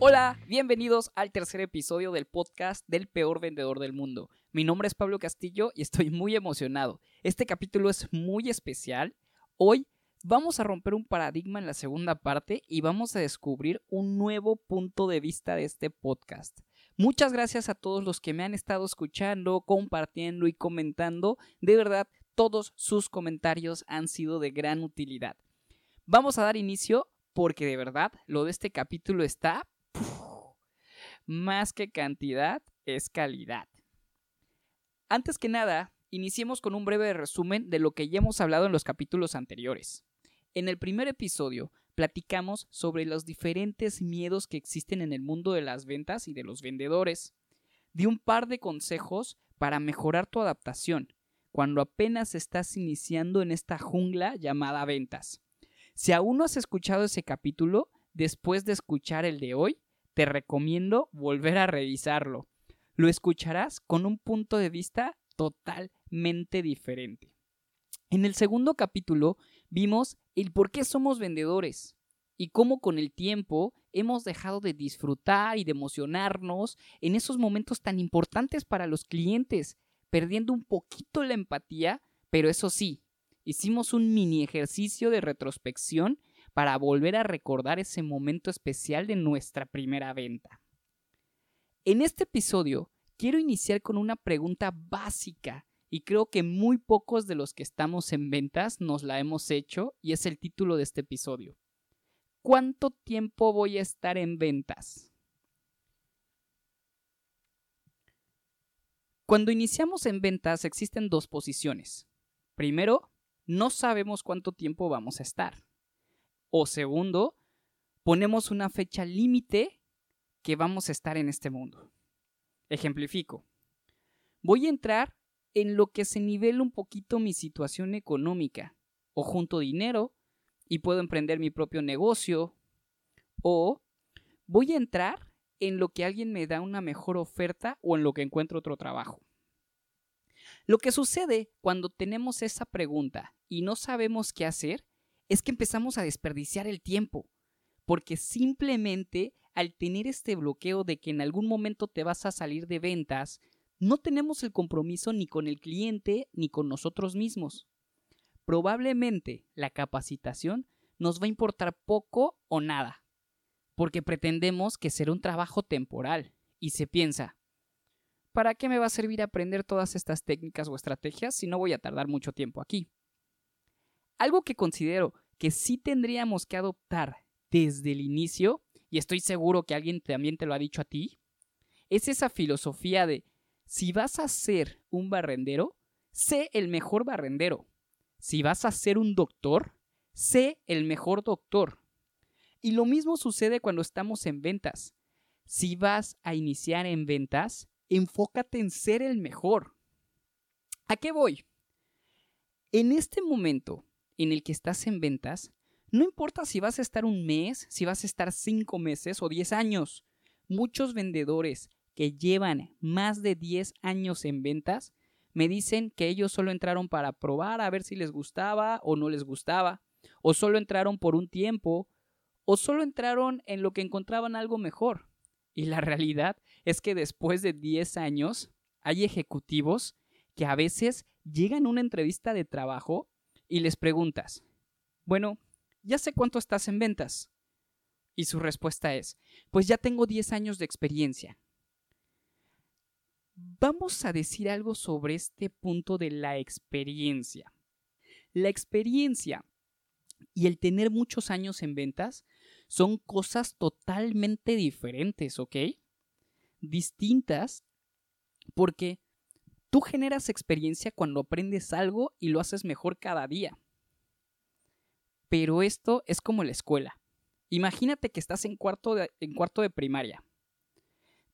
Hola, bienvenidos al tercer episodio del podcast del peor vendedor del mundo. Mi nombre es Pablo Castillo y estoy muy emocionado. Este capítulo es muy especial. Hoy vamos a romper un paradigma en la segunda parte y vamos a descubrir un nuevo punto de vista de este podcast. Muchas gracias a todos los que me han estado escuchando, compartiendo y comentando. De verdad, todos sus comentarios han sido de gran utilidad. Vamos a dar inicio porque de verdad lo de este capítulo está más que cantidad, es calidad. Antes que nada, iniciemos con un breve resumen de lo que ya hemos hablado en los capítulos anteriores. En el primer episodio platicamos sobre los diferentes miedos que existen en el mundo de las ventas y de los vendedores. Di un par de consejos para mejorar tu adaptación cuando apenas estás iniciando en esta jungla llamada ventas. Si aún no has escuchado ese capítulo, después de escuchar el de hoy, te recomiendo volver a revisarlo. Lo escucharás con un punto de vista totalmente diferente. En el segundo capítulo vimos el por qué somos vendedores y cómo con el tiempo hemos dejado de disfrutar y de emocionarnos en esos momentos tan importantes para los clientes, perdiendo un poquito la empatía, pero eso sí, hicimos un mini ejercicio de retrospección para volver a recordar ese momento especial de nuestra primera venta. En este episodio quiero iniciar con una pregunta básica y creo que muy pocos de los que estamos en ventas nos la hemos hecho y es el título de este episodio. ¿Cuánto tiempo voy a estar en ventas? Cuando iniciamos en ventas existen dos posiciones. Primero, no sabemos cuánto tiempo vamos a estar. O segundo, ponemos una fecha límite que vamos a estar en este mundo. Ejemplifico. Voy a entrar en lo que se nivela un poquito mi situación económica. O junto dinero y puedo emprender mi propio negocio. O voy a entrar en lo que alguien me da una mejor oferta o en lo que encuentro otro trabajo. Lo que sucede cuando tenemos esa pregunta y no sabemos qué hacer es que empezamos a desperdiciar el tiempo, porque simplemente al tener este bloqueo de que en algún momento te vas a salir de ventas, no tenemos el compromiso ni con el cliente ni con nosotros mismos. Probablemente la capacitación nos va a importar poco o nada, porque pretendemos que será un trabajo temporal y se piensa, ¿para qué me va a servir aprender todas estas técnicas o estrategias si no voy a tardar mucho tiempo aquí? Algo que considero que sí tendríamos que adoptar desde el inicio, y estoy seguro que alguien también te lo ha dicho a ti, es esa filosofía de si vas a ser un barrendero, sé el mejor barrendero. Si vas a ser un doctor, sé el mejor doctor. Y lo mismo sucede cuando estamos en ventas. Si vas a iniciar en ventas, enfócate en ser el mejor. ¿A qué voy? En este momento, en el que estás en ventas, no importa si vas a estar un mes, si vas a estar cinco meses o diez años. Muchos vendedores que llevan más de diez años en ventas me dicen que ellos solo entraron para probar a ver si les gustaba o no les gustaba, o solo entraron por un tiempo, o solo entraron en lo que encontraban algo mejor. Y la realidad es que después de 10 años hay ejecutivos que a veces llegan a una entrevista de trabajo y les preguntas, bueno, ya sé cuánto estás en ventas. Y su respuesta es, pues ya tengo 10 años de experiencia. Vamos a decir algo sobre este punto de la experiencia. La experiencia y el tener muchos años en ventas son cosas totalmente diferentes, ¿ok? Distintas porque Tú generas experiencia cuando aprendes algo y lo haces mejor cada día. Pero esto es como la escuela. Imagínate que estás en cuarto de, primaria.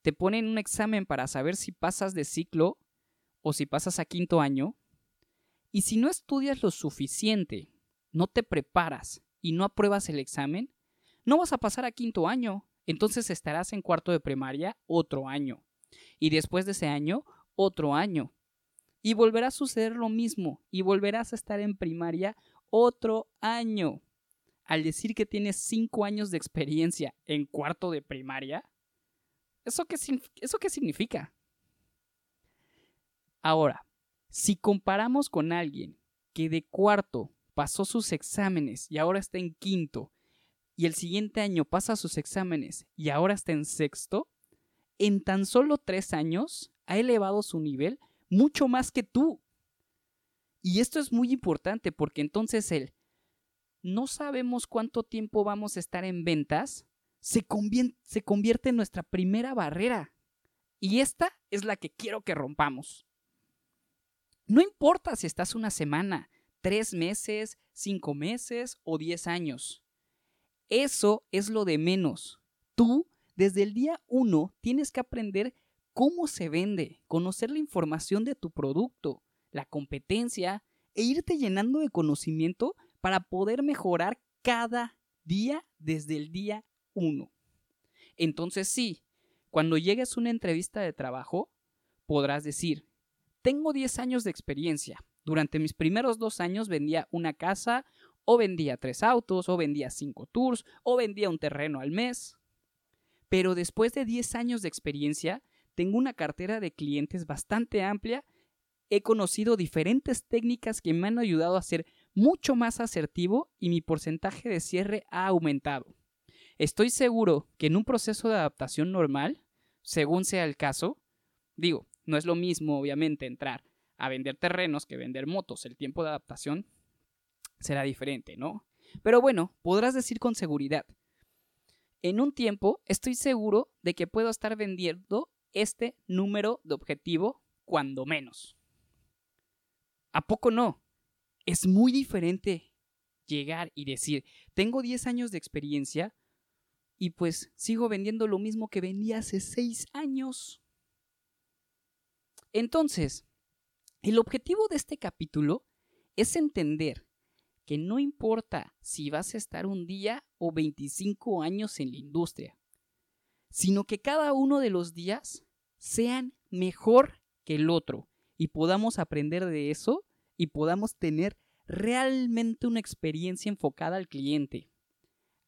Te ponen un examen para saber si pasas de ciclo o si pasas a quinto año. Y si no estudias lo suficiente, no te preparas y no apruebas el examen, no vas a pasar a quinto año. Entonces estarás en cuarto de primaria otro año. Y después de ese año, otro año. Y volverá a suceder lo mismo. Y volverás a estar en primaria otro año. Al decir que tienes cinco años de experiencia en cuarto de primaria, ¿eso qué, ¿eso qué significa? Ahora, si comparamos con alguien que de cuarto pasó sus exámenes y ahora está en quinto, y el siguiente año pasa sus exámenes y ahora está en sexto, en tan solo tres años ha elevado su nivel mucho más que tú. Y esto es muy importante porque entonces él, no sabemos cuánto tiempo vamos a estar en ventas, se, convierte en nuestra primera barrera. Y esta es la que quiero que rompamos. No importa si estás una semana, tres meses, cinco meses o diez años. Eso es lo de menos. Tú, desde el día uno, tienes que aprender cómo se vende, conocer la información de tu producto, la competencia e irte llenando de conocimiento para poder mejorar cada día desde el día uno. Entonces sí, cuando llegues a una entrevista de trabajo, podrás decir, tengo 10 años de experiencia, durante mis primeros dos años vendía una casa, o vendía tres autos, o vendía cinco tours, o vendía un terreno al mes. Pero después de 10 años de experiencia, tengo una cartera de clientes bastante amplia. He conocido diferentes técnicas que me han ayudado a ser mucho más asertivo y mi porcentaje de cierre ha aumentado. Estoy seguro que en un proceso de adaptación normal, según sea el caso, digo, no es lo mismo obviamente entrar a vender terrenos que vender motos. El tiempo de adaptación será diferente, ¿no? Pero bueno, podrás decir con seguridad, en un tiempo estoy seguro de que puedo estar vendiendo este número de objetivo cuando menos. ¿A poco no? Es muy diferente llegar y decir, tengo 10 años de experiencia y pues sigo vendiendo lo mismo que vendí hace 6 años. Entonces, el objetivo de este capítulo es entender que no importa si vas a estar un día o 25 años en la industria, sino que cada uno de los días sean mejor que el otro y podamos aprender de eso y podamos tener realmente una experiencia enfocada al cliente.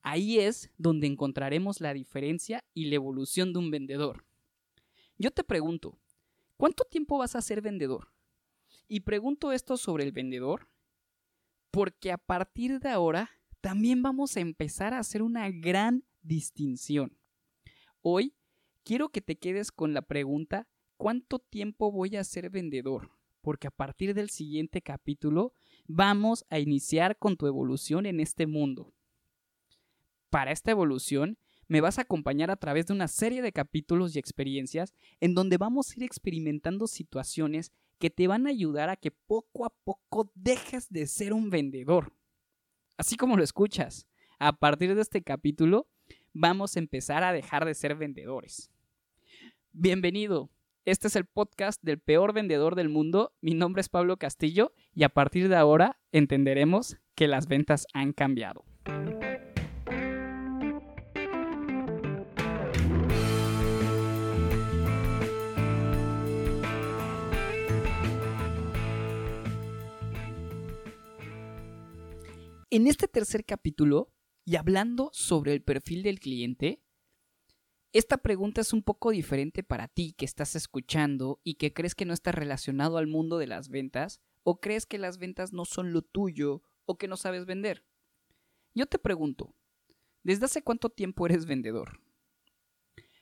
Ahí es donde encontraremos la diferencia y la evolución de un vendedor. Yo te pregunto, ¿cuánto tiempo vas a ser vendedor? Y pregunto esto sobre el vendedor porque a partir de ahora también vamos a empezar a hacer una gran distinción. Hoy quiero que te quedes con la pregunta ¿cuánto tiempo voy a ser vendedor? Porque a partir del siguiente capítulo vamos a iniciar con tu evolución en este mundo. Para esta evolución me vas a acompañar a través de una serie de capítulos y experiencias en donde vamos a ir experimentando situaciones que te van a ayudar a que poco a poco dejes de ser un vendedor. Así como lo escuchas, a partir de este capítulo vamos a empezar a dejar de ser vendedores. Bienvenido. Este es el podcast del peor vendedor del mundo. Mi nombre es Pablo Castillo y a partir de ahora entenderemos que las ventas han cambiado. En este tercer capítulo, y hablando sobre el perfil del cliente, esta pregunta es un poco diferente para ti que estás escuchando y que crees que no está relacionado al mundo de las ventas, o crees que las ventas no son lo tuyo, o que no sabes vender. Yo te pregunto, ¿desde hace cuánto tiempo eres vendedor?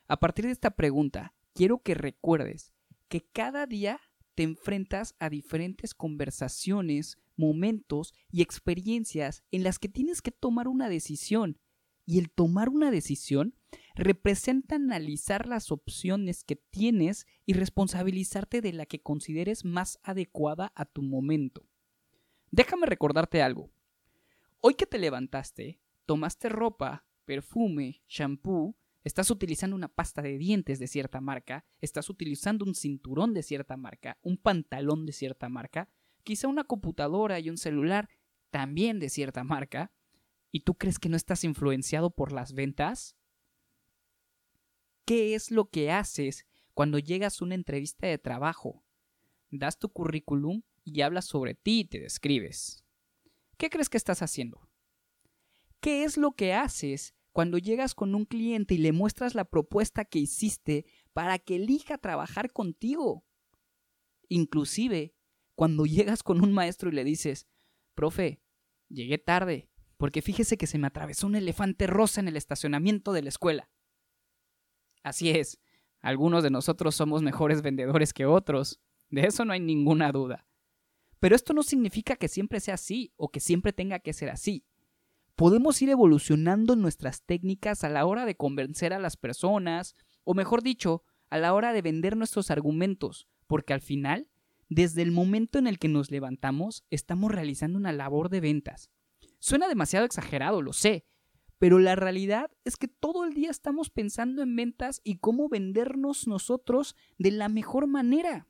A partir de esta pregunta, quiero que recuerdes que cada día te enfrentas a diferentes conversaciones, momentos y experiencias en las que tienes que tomar una decisión. Y el tomar una decisión representa analizar las opciones que tienes y responsabilizarte de la que consideres más adecuada a tu momento. Déjame recordarte algo. Hoy que te levantaste, tomaste ropa, perfume, shampoo, estás utilizando una pasta de dientes de cierta marca, estás utilizando un cinturón de cierta marca, un pantalón de cierta marca, quizá una computadora y un celular también de cierta marca, ¿Y tú crees que no estás influenciado por las ventas? ¿Qué es lo que haces cuando llegas a una entrevista de trabajo? Das tu currículum y hablas sobre ti y te describes. ¿Qué crees que estás haciendo? ¿Qué es lo que haces cuando llegas con un cliente y le muestras la propuesta que hiciste para que elija trabajar contigo? Inclusive, cuando llegas con un maestro y le dices, profe, llegué tarde, porque fíjese que se me atravesó un elefante rosa en el estacionamiento de la escuela. Así es, algunos de nosotros somos mejores vendedores que otros, de eso no hay ninguna duda. Pero esto no significa que siempre sea así o que siempre tenga que ser así. Podemos ir evolucionando nuestras técnicas a la hora de convencer a las personas, o mejor dicho, a la hora de vender nuestros argumentos, porque al final, desde el momento en el que nos levantamos, estamos realizando una labor de ventas. Suena demasiado exagerado, lo sé, pero la realidad es que todo el día estamos pensando en ventas y cómo vendernos nosotros de la mejor manera.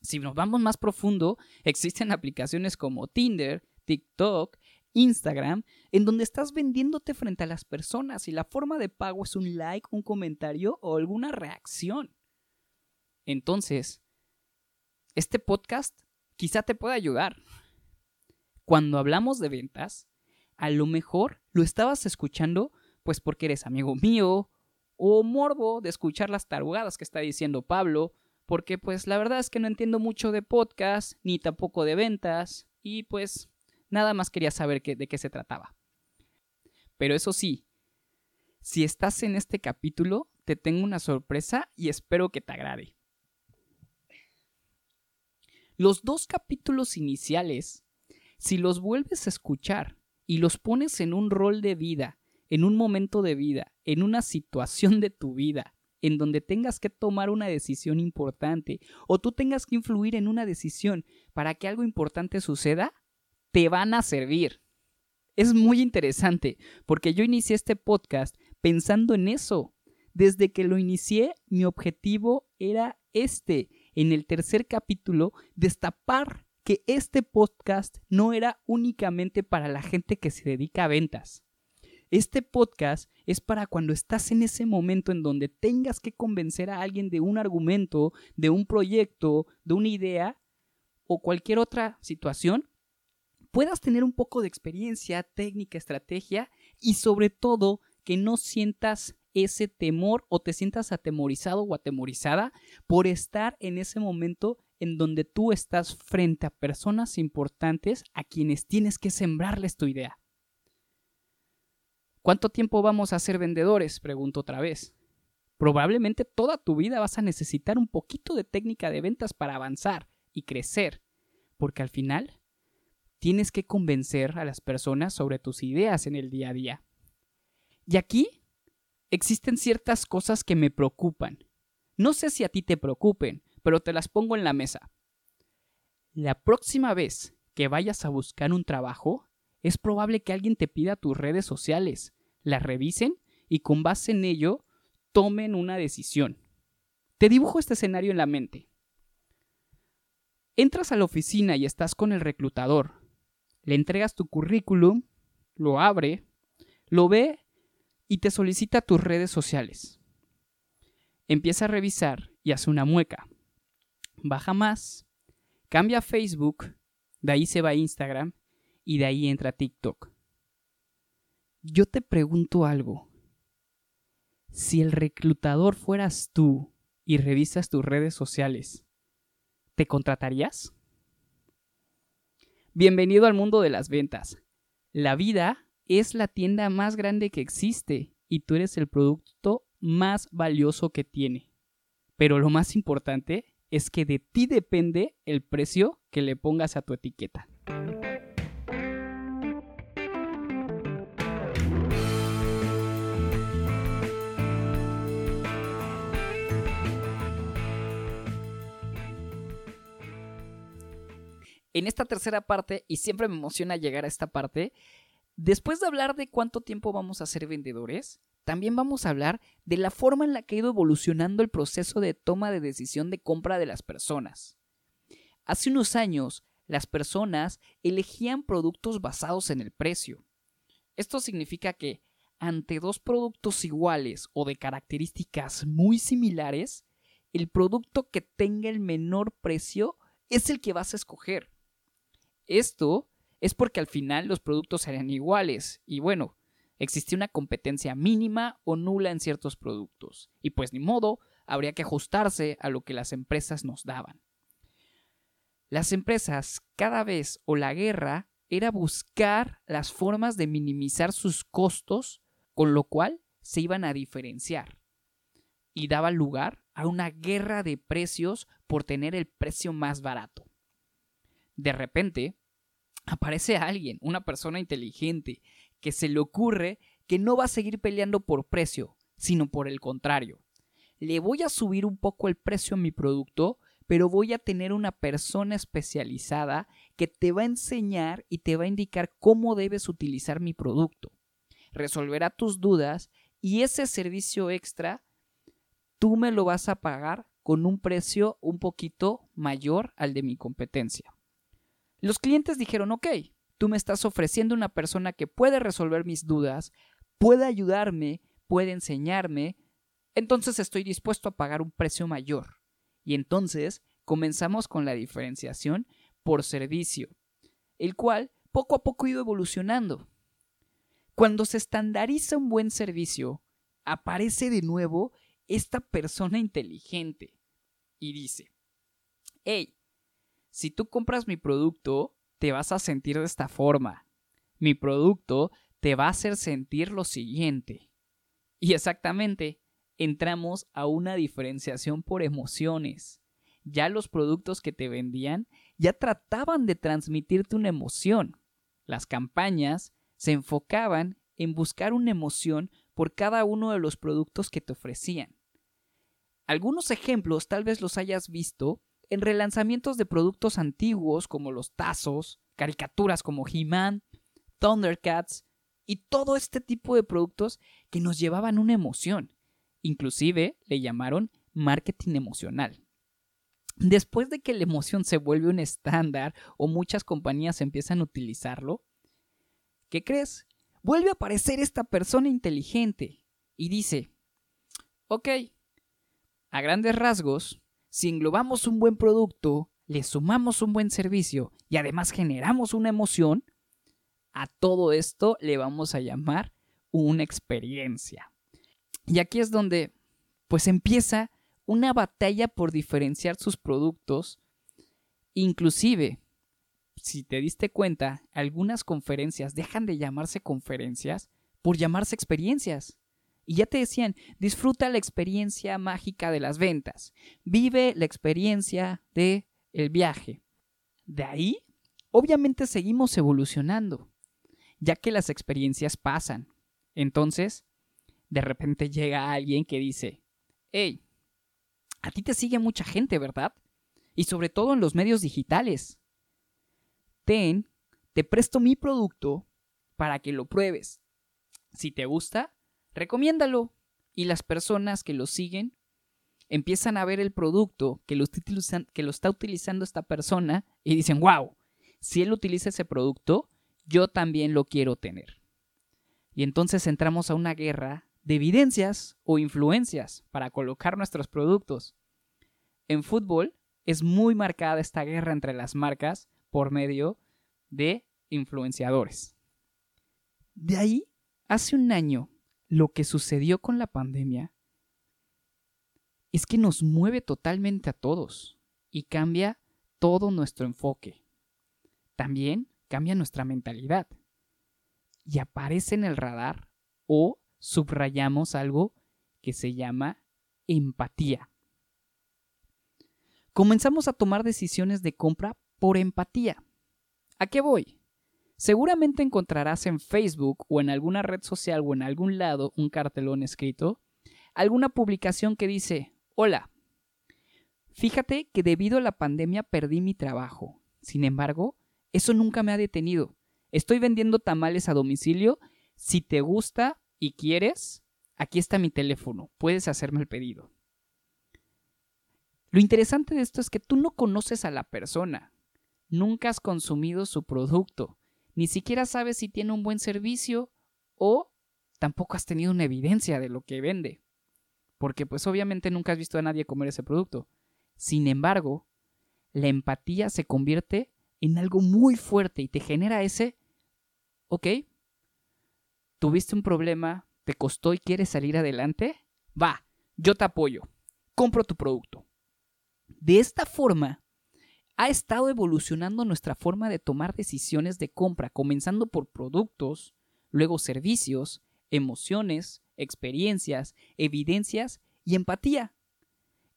Si nos vamos más profundo, existen aplicaciones como Tinder, TikTok, Instagram, en donde estás vendiéndote frente a las personas y la forma de pago es un like, un comentario o alguna reacción. Entonces, este podcast quizá te pueda ayudar. Cuando hablamos de ventas, a lo mejor lo estabas escuchando pues porque eres amigo mío o morbo de escuchar las tarugadas que está diciendo Pablo, porque pues la verdad es que no entiendo mucho de podcast ni tampoco de ventas y pues nada más quería saber de qué se trataba. Pero eso sí, si estás en este capítulo, te tengo una sorpresa y espero que te agrade. Los dos capítulos iniciales, si los vuelves a escuchar y los pones en un rol de vida, en un momento de vida, en una situación de tu vida, en donde tengas que tomar una decisión importante o tú tengas que influir en una decisión para que algo importante suceda, te van a servir. Es muy interesante porque yo inicié este podcast pensando en eso. Desde que lo inicié, mi objetivo era este, en el tercer capítulo, destapar que este podcast no era únicamente para la gente que se dedica a ventas. Este podcast es para cuando estás en ese momento en donde tengas que convencer a alguien de un argumento, de un proyecto, de una idea o cualquier otra situación, puedas tener un poco de experiencia, técnica, estrategia y sobre todo que no sientas ese temor o te sientas atemorizado o atemorizada por estar en ese momento en donde tú estás frente a personas importantes a quienes tienes que sembrarles tu idea. ¿Cuánto tiempo vamos a ser vendedores? Pregunto otra vez. Probablemente toda tu vida vas a necesitar un poquito de técnica de ventas para avanzar y crecer, porque al final tienes que convencer a las personas sobre tus ideas en el día a día. Y aquí existen ciertas cosas que me preocupan. No sé si a ti te preocupen, pero te las pongo en la mesa. La próxima vez que vayas a buscar un trabajo, es probable que alguien te pida tus redes sociales, las revisen y con base en ello tomen una decisión. Te dibujo este escenario en la mente. Entras a la oficina y estás con el reclutador. Le entregas tu currículum, lo abre, lo ve y te solicita tus redes sociales. Empieza a revisar y hace una mueca baja más, cambia a Facebook, de ahí se va a Instagram y de ahí entra TikTok. Yo te pregunto algo. Si el reclutador fueras tú y revisas tus redes sociales, ¿te contratarías? Bienvenido al mundo de las ventas. La vida es la tienda más grande que existe y tú eres el producto más valioso que tiene. Pero lo más importante es que de ti depende el precio que le pongas a tu etiqueta. En esta tercera parte, y siempre me emociona llegar a esta parte, después de hablar de cuánto tiempo vamos a ser vendedores, también vamos a hablar de la forma en la que ha ido evolucionando el proceso de toma de decisión de compra de las personas. Hace unos años, las personas elegían productos basados en el precio. Esto significa que ante dos productos iguales o de características muy similares, el producto que tenga el menor precio es el que vas a escoger. Esto es porque al final los productos serían iguales y bueno, existía una competencia mínima o nula en ciertos productos. Y pues ni modo, habría que ajustarse a lo que las empresas nos daban. Las empresas cada vez o la guerra era buscar las formas de minimizar sus costos, con lo cual se iban a diferenciar. Y daba lugar a una guerra de precios por tener el precio más barato. De repente, aparece alguien, una persona inteligente, que se le ocurre que no va a seguir peleando por precio, sino por el contrario. Le voy a subir un poco el precio a mi producto pero voy a tener una persona especializada que te va a enseñar y te va a indicar cómo debes utilizar mi producto. Resolverá tus dudas y ese servicio extra tú me lo vas a pagar con un precio un poquito mayor al de mi competencia. Los clientes dijeron, ok, tú me estás ofreciendo una persona que puede resolver mis dudas, puede ayudarme, puede enseñarme, entonces estoy dispuesto a pagar un precio mayor. Y entonces comenzamos con la diferenciación por servicio, el cual poco a poco ha ido evolucionando. Cuando se estandariza un buen servicio, aparece de nuevo esta persona inteligente y dice, hey, si tú compras mi producto, te vas a sentir de esta forma. Mi producto te va a hacer sentir lo siguiente. Y exactamente, entramos a una diferenciación por emociones. Ya los productos que te vendían ya trataban de transmitirte una emoción. Las campañas se enfocaban en buscar una emoción por cada uno de los productos que te ofrecían. Algunos ejemplos tal vez los hayas visto en relanzamientos de productos antiguos como los tazos, caricaturas como He-Man, Thundercats y todo este tipo de productos que nos llevaban una emoción. Inclusive le llamaron marketing emocional. Después de que la emoción se vuelve un estándar o muchas compañías empiezan a utilizarlo, ¿qué crees? Vuelve a aparecer esta persona inteligente y dice, ok, a grandes rasgos, si englobamos un buen producto, le sumamos un buen servicio y además generamos una emoción, a todo esto le vamos a llamar una experiencia. Y aquí es donde pues empieza una batalla por diferenciar sus productos. Inclusive, si te diste cuenta, algunas conferencias dejan de llamarse conferencias por llamarse experiencias. Y ya te decían, disfruta la experiencia mágica de las ventas, vive la experiencia de el viaje. De ahí, obviamente seguimos evolucionando, ya que las experiencias pasan. Entonces, de repente llega alguien que dice, hey, a ti te sigue mucha gente, ¿verdad? Y sobre todo en los medios digitales. Ten, te presto mi producto para que lo pruebes. Si te gusta, recomiéndalo. Y las personas que lo siguen empiezan a ver el producto que lo, está utilizando esta persona y dicen, wow, si él utiliza ese producto, yo también lo quiero tener. Y entonces entramos a una guerra de evidencias o influencias para colocar nuestros productos. En fútbol es muy marcada esta guerra entre las marcas por medio de influenciadores. De ahí, hace un año, lo que sucedió con la pandemia es que nos mueve totalmente a todos y cambia todo nuestro enfoque. También cambia nuestra mentalidad y aparece en el radar o subrayamos algo que se llama empatía. Comenzamos a tomar decisiones de compra por empatía. ¿A qué voy? Seguramente encontrarás en Facebook o en alguna red social o en algún lado un cartelón escrito, alguna publicación que dice, hola, fíjate que debido a la pandemia perdí mi trabajo. Sin embargo, eso nunca me ha detenido. Estoy vendiendo tamales a domicilio. Si te gusta, y quieres, aquí está mi teléfono, puedes hacerme el pedido. Lo interesante de esto es que tú no conoces a la persona, nunca has consumido su producto, ni siquiera sabes si tiene un buen servicio o tampoco has tenido una evidencia de lo que vende, porque pues obviamente nunca has visto a nadie comer ese producto. Sin embargo, la empatía se convierte en algo muy fuerte y te genera ese, ok, tuviste un problema, te costó y quieres salir adelante, va, yo te apoyo, compro tu producto. De esta forma, ha estado evolucionando nuestra forma de tomar decisiones de compra, comenzando por productos, luego servicios, emociones, experiencias, evidencias y empatía.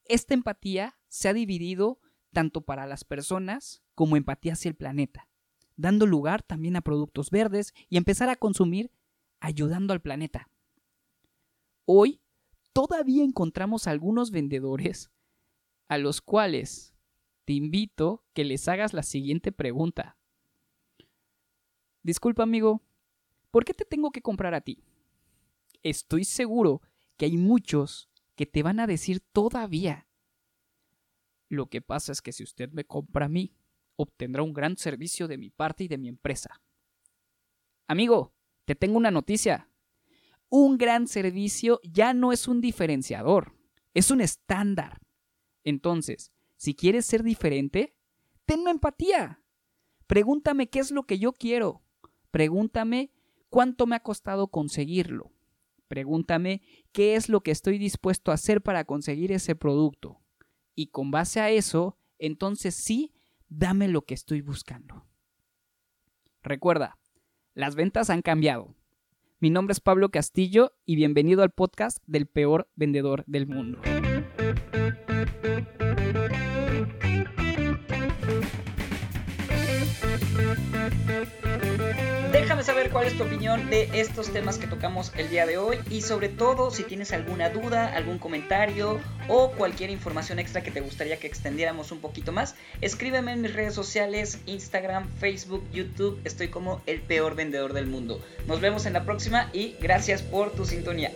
Esta empatía se ha dividido tanto para las personas como empatía hacia el planeta, dando lugar también a productos verdes y empezar a consumir ayudando al planeta. Hoy todavía encontramos algunos vendedores a los cuales te invito que les hagas la siguiente pregunta. Disculpa amigo, ¿por qué te tengo que comprar a ti? Estoy seguro que hay muchos que te van a decir todavía. Lo que pasa es que si usted me compra a mí, obtendrá un gran servicio de mi parte y de mi empresa. Amigo, te tengo una noticia. Un gran servicio ya no es un diferenciador, es un estándar. Entonces, si quieres ser diferente, tenme empatía. Pregúntame qué es lo que yo quiero. Pregúntame cuánto me ha costado conseguirlo. Pregúntame qué es lo que estoy dispuesto a hacer para conseguir ese producto. Y con base a eso, entonces sí, dame lo que estoy buscando. Recuerda, las ventas han cambiado. Mi nombre es Pablo Castillo y bienvenido al podcast del peor vendedor del mundo. Déjame saber cuál es tu opinión de estos temas que tocamos el día de hoy y sobre todo si tienes alguna duda, algún comentario o cualquier información extra que te gustaría que extendiéramos un poquito más, escríbeme en mis redes sociales, Instagram, Facebook, YouTube, estoy como el peor vendedor del mundo. Nos vemos en la próxima y gracias por tu sintonía.